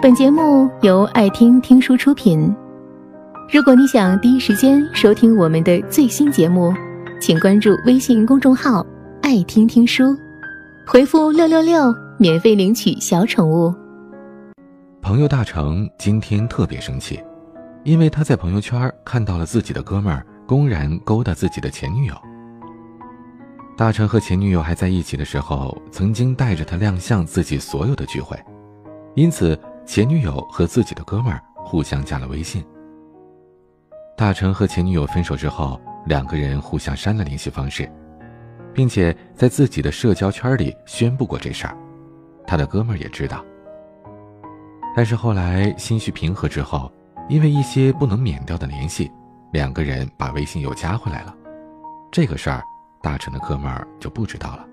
本节目由爱听听书出品。如果你想第一时间收听我们的最新节目，请关注微信公众号“爱听听书”，回复“六六六”免费领取小宠物。朋友大成今天特别生气，因为他在朋友圈看到了自己的哥们儿公然勾搭自己的前女友。大成和前女友还在一起的时候，曾经带着他亮相自己所有的聚会，因此前女友和自己的哥们儿互相加了微信。大成和前女友分手之后，两个人互相删了联系方式，并且在自己的社交圈里宣布过这事儿，他的哥们儿也知道。但是后来心绪平和之后，因为一些不能免掉的联系，两个人把微信又加回来了。这个事儿，大成的哥们儿就不知道了。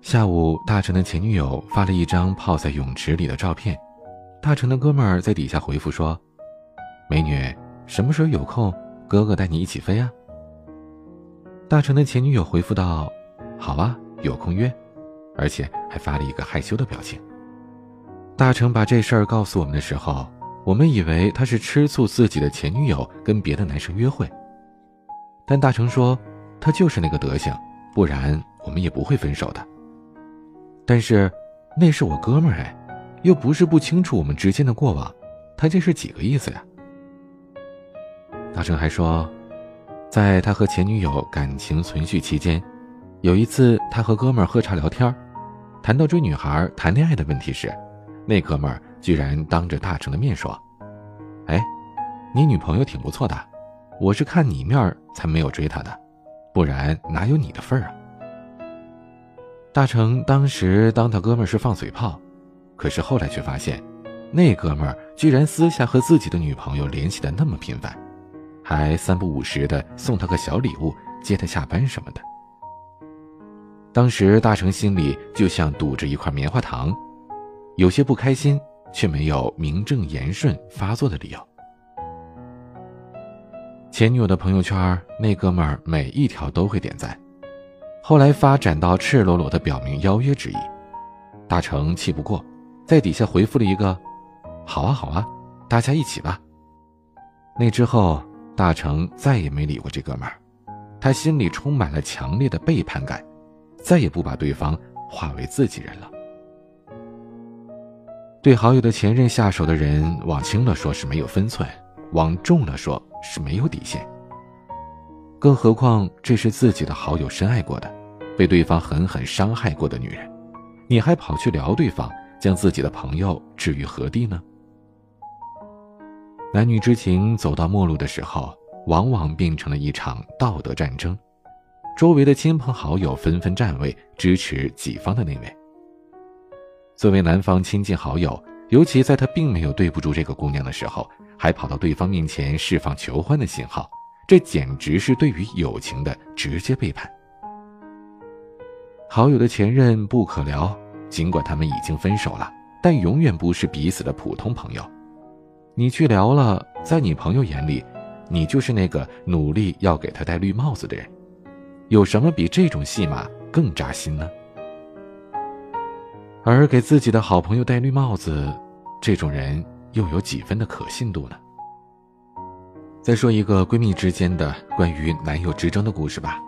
下午，大成的前女友发了一张泡在泳池里的照片，大成的哥们儿在底下回复说：“美女。”什么时候有空，哥哥带你一起飞啊？大成的前女友回复道：“好啊，有空约。”而且还发了一个害羞的表情。大成把这事儿告诉我们的时候，我们以为他是吃醋自己的前女友跟别的男生约会。但大成说，他就是那个德行，不然我们也不会分手的。但是，那是我哥们儿哎，又不是不清楚我们之间的过往，他这是几个意思呀？大成还说，在他和前女友感情存续期间，有一次他和哥们儿喝茶聊天，谈到追女孩、谈恋爱的问题时，那哥们儿居然当着大成的面说：“哎，你女朋友挺不错的，我是看你面才没有追她的，不然哪有你的份儿啊？”大成当时当他哥们儿是放嘴炮，可是后来却发现，那哥们儿居然私下和自己的女朋友联系的那么频繁。还三不五时的送她个小礼物，接她下班什么的。当时大成心里就像堵着一块棉花糖，有些不开心，却没有名正言顺发作的理由。前女友的朋友圈，那哥们儿每一条都会点赞，后来发展到赤裸裸的表明邀约之意。大成气不过，在底下回复了一个：“好啊好啊，大家一起吧。”那之后。大成再也没理过这哥们儿，他心里充满了强烈的背叛感，再也不把对方化为自己人了。对好友的前任下手的人，往轻了说是没有分寸，往重了说是没有底线。更何况这是自己的好友深爱过的，被对方狠狠伤害过的女人，你还跑去撩对方，将自己的朋友置于何地呢？男女之情走到末路的时候，往往变成了一场道德战争，周围的亲朋好友纷纷站位支持己方的那位。作为男方亲近好友，尤其在他并没有对不住这个姑娘的时候，还跑到对方面前释放求欢的信号，这简直是对于友情的直接背叛。好友的前任不可聊，尽管他们已经分手了，但永远不是彼此的普通朋友。你去聊了，在你朋友眼里，你就是那个努力要给他戴绿帽子的人。有什么比这种戏码更扎心呢？而给自己的好朋友戴绿帽子，这种人又有几分的可信度呢？再说一个闺蜜之间的关于男友之争的故事吧。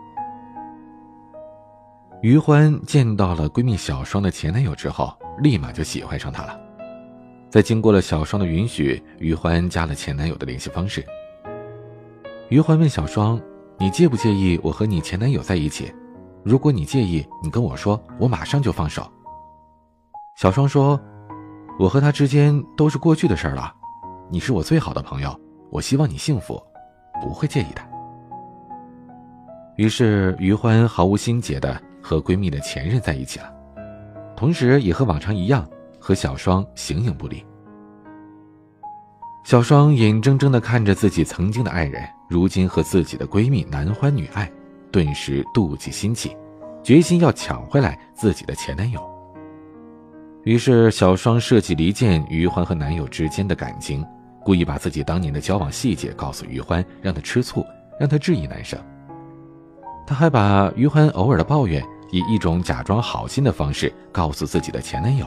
于欢见到了闺蜜小双的前男友之后，立马就喜欢上他了。在经过了小双的允许，于欢加了前男友的联系方式。于欢问小双：“你介不介意我和你前男友在一起？如果你介意，你跟我说，我马上就放手。”小双说：“我和他之间都是过去的事了，你是我最好的朋友，我希望你幸福，不会介意的。”于是于欢毫无心结的和闺蜜的前任在一起了，同时也和往常一样。和小双形影不离。小双眼睁睁的看着自己曾经的爱人，如今和自己的闺蜜男欢女爱，顿时妒忌心起，决心要抢回来自己的前男友。于是，小双设计离间于欢和男友之间的感情，故意把自己当年的交往细节告诉于欢，让他吃醋，让他质疑男生。他还把于欢偶尔的抱怨，以一种假装好心的方式告诉自己的前男友。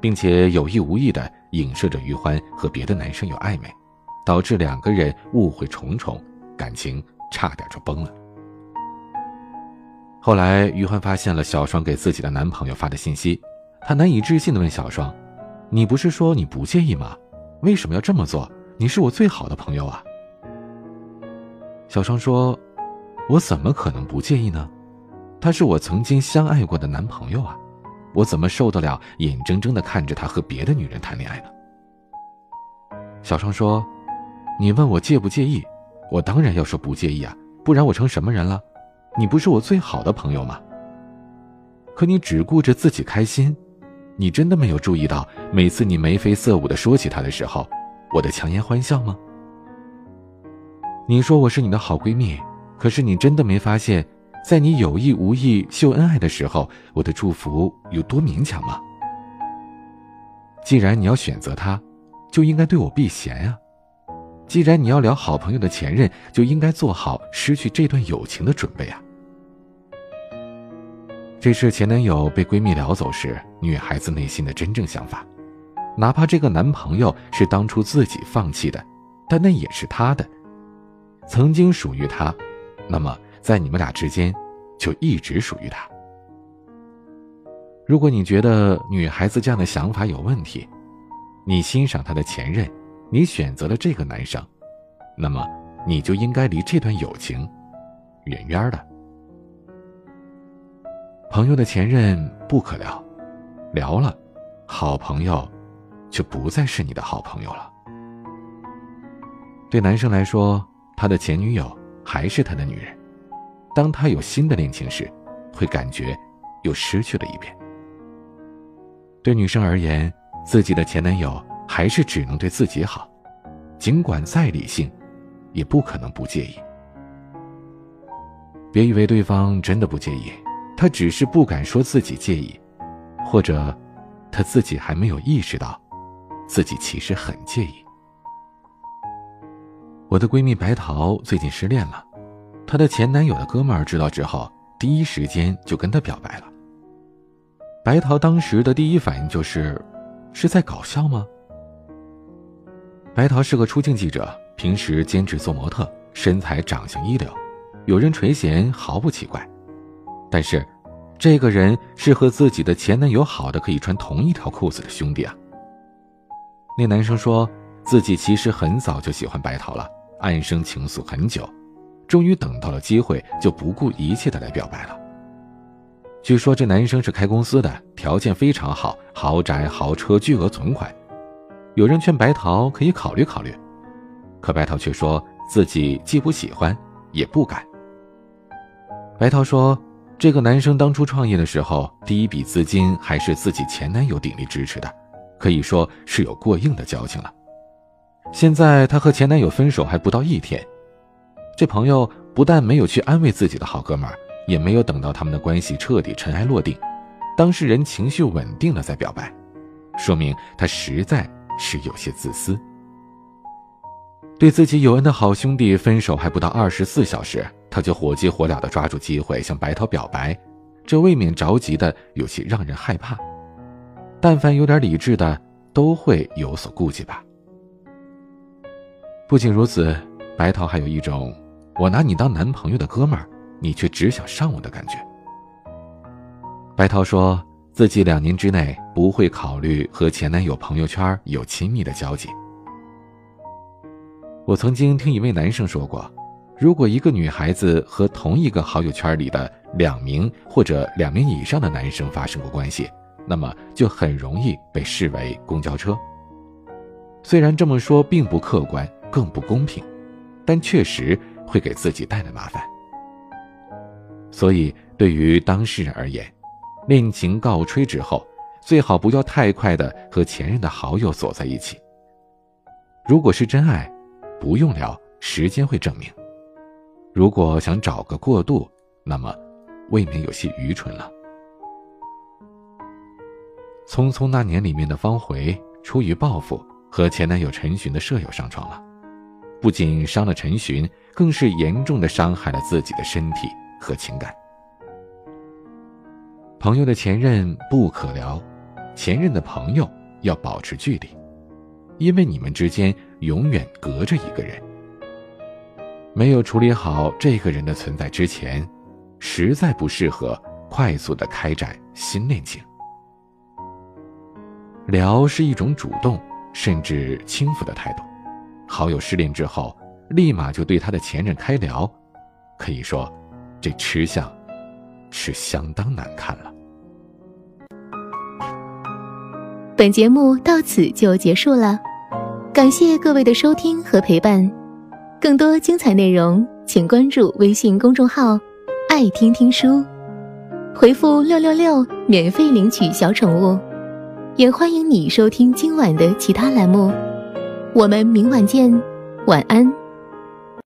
并且有意无意的影射着于欢和别的男生有暧昧，导致两个人误会重重，感情差点就崩了。后来，于欢发现了小双给自己的男朋友发的信息，他难以置信的问小双：“你不是说你不介意吗？为什么要这么做？你是我最好的朋友啊！”小双说：“我怎么可能不介意呢？他是我曾经相爱过的男朋友啊！”我怎么受得了眼睁睁的看着他和别的女人谈恋爱呢？小双说：“你问我介不介意，我当然要说不介意啊，不然我成什么人了？你不是我最好的朋友吗？可你只顾着自己开心，你真的没有注意到每次你眉飞色舞的说起他的时候，我的强颜欢笑吗？你说我是你的好闺蜜，可是你真的没发现？”在你有意无意秀恩爱的时候，我的祝福有多勉强吗？既然你要选择他，就应该对我避嫌啊。既然你要聊好朋友的前任，就应该做好失去这段友情的准备啊。这是前男友被闺蜜聊走时，女孩子内心的真正想法。哪怕这个男朋友是当初自己放弃的，但那也是他的，曾经属于他，那么。在你们俩之间，就一直属于他。如果你觉得女孩子这样的想法有问题，你欣赏她的前任，你选择了这个男生，那么你就应该离这段友情远远的。朋友的前任不可聊，聊了，好朋友就不再是你的好朋友了。对男生来说，他的前女友还是他的女人。当他有新的恋情时，会感觉又失去了一遍。对女生而言，自己的前男友还是只能对自己好，尽管再理性，也不可能不介意。别以为对方真的不介意，他只是不敢说自己介意，或者他自己还没有意识到，自己其实很介意。我的闺蜜白桃最近失恋了。她的前男友的哥们儿知道之后，第一时间就跟她表白了。白桃当时的第一反应就是：“是在搞笑吗？”白桃是个出镜记者，平时兼职做模特，身材长相一流，有人垂涎毫不奇怪。但是，这个人是和自己的前男友好的可以穿同一条裤子的兄弟啊。那男生说自己其实很早就喜欢白桃了，暗生情愫很久。终于等到了机会，就不顾一切的来表白了。据说这男生是开公司的，条件非常好，豪宅、豪车、巨额存款。有人劝白桃可以考虑考虑，可白桃却说自己既不喜欢，也不敢。白桃说，这个男生当初创业的时候，第一笔资金还是自己前男友鼎力支持的，可以说是有过硬的交情了。现在她和前男友分手还不到一天。这朋友不但没有去安慰自己的好哥们儿，也没有等到他们的关系彻底尘埃落定，当事人情绪稳定了再表白，说明他实在是有些自私。对自己有恩的好兄弟分手还不到二十四小时，他就火急火燎的抓住机会向白桃表白，这未免着急的有些让人害怕。但凡有点理智的，都会有所顾忌吧。不仅如此，白桃还有一种。我拿你当男朋友的哥们儿，你却只想上我的感觉。白桃说自己两年之内不会考虑和前男友朋友圈有亲密的交集。我曾经听一位男生说过，如果一个女孩子和同一个好友圈里的两名或者两名以上的男生发生过关系，那么就很容易被视为公交车。虽然这么说并不客观，更不公平，但确实。会给自己带来麻烦，所以对于当事人而言，恋情告吹之后，最好不要太快的和前任的好友走在一起。如果是真爱，不用聊，时间会证明；如果想找个过渡，那么未免有些愚蠢了。《匆匆那年》里面的方茴出于报复，和前男友陈寻的舍友上床了，不仅伤了陈寻。更是严重的伤害了自己的身体和情感。朋友的前任不可聊，前任的朋友要保持距离，因为你们之间永远隔着一个人。没有处理好这个人的存在之前，实在不适合快速的开展新恋情。聊是一种主动甚至轻浮的态度，好友失恋之后，立马就对他的前任开聊，可以说，这吃相是相当难看了。本节目到此就结束了，感谢各位的收听和陪伴。更多精彩内容，请关注微信公众号“爱听听书”，回复“六六六”免费领取小宠物。也欢迎你收听今晚的其他栏目。我们明晚见，晚安。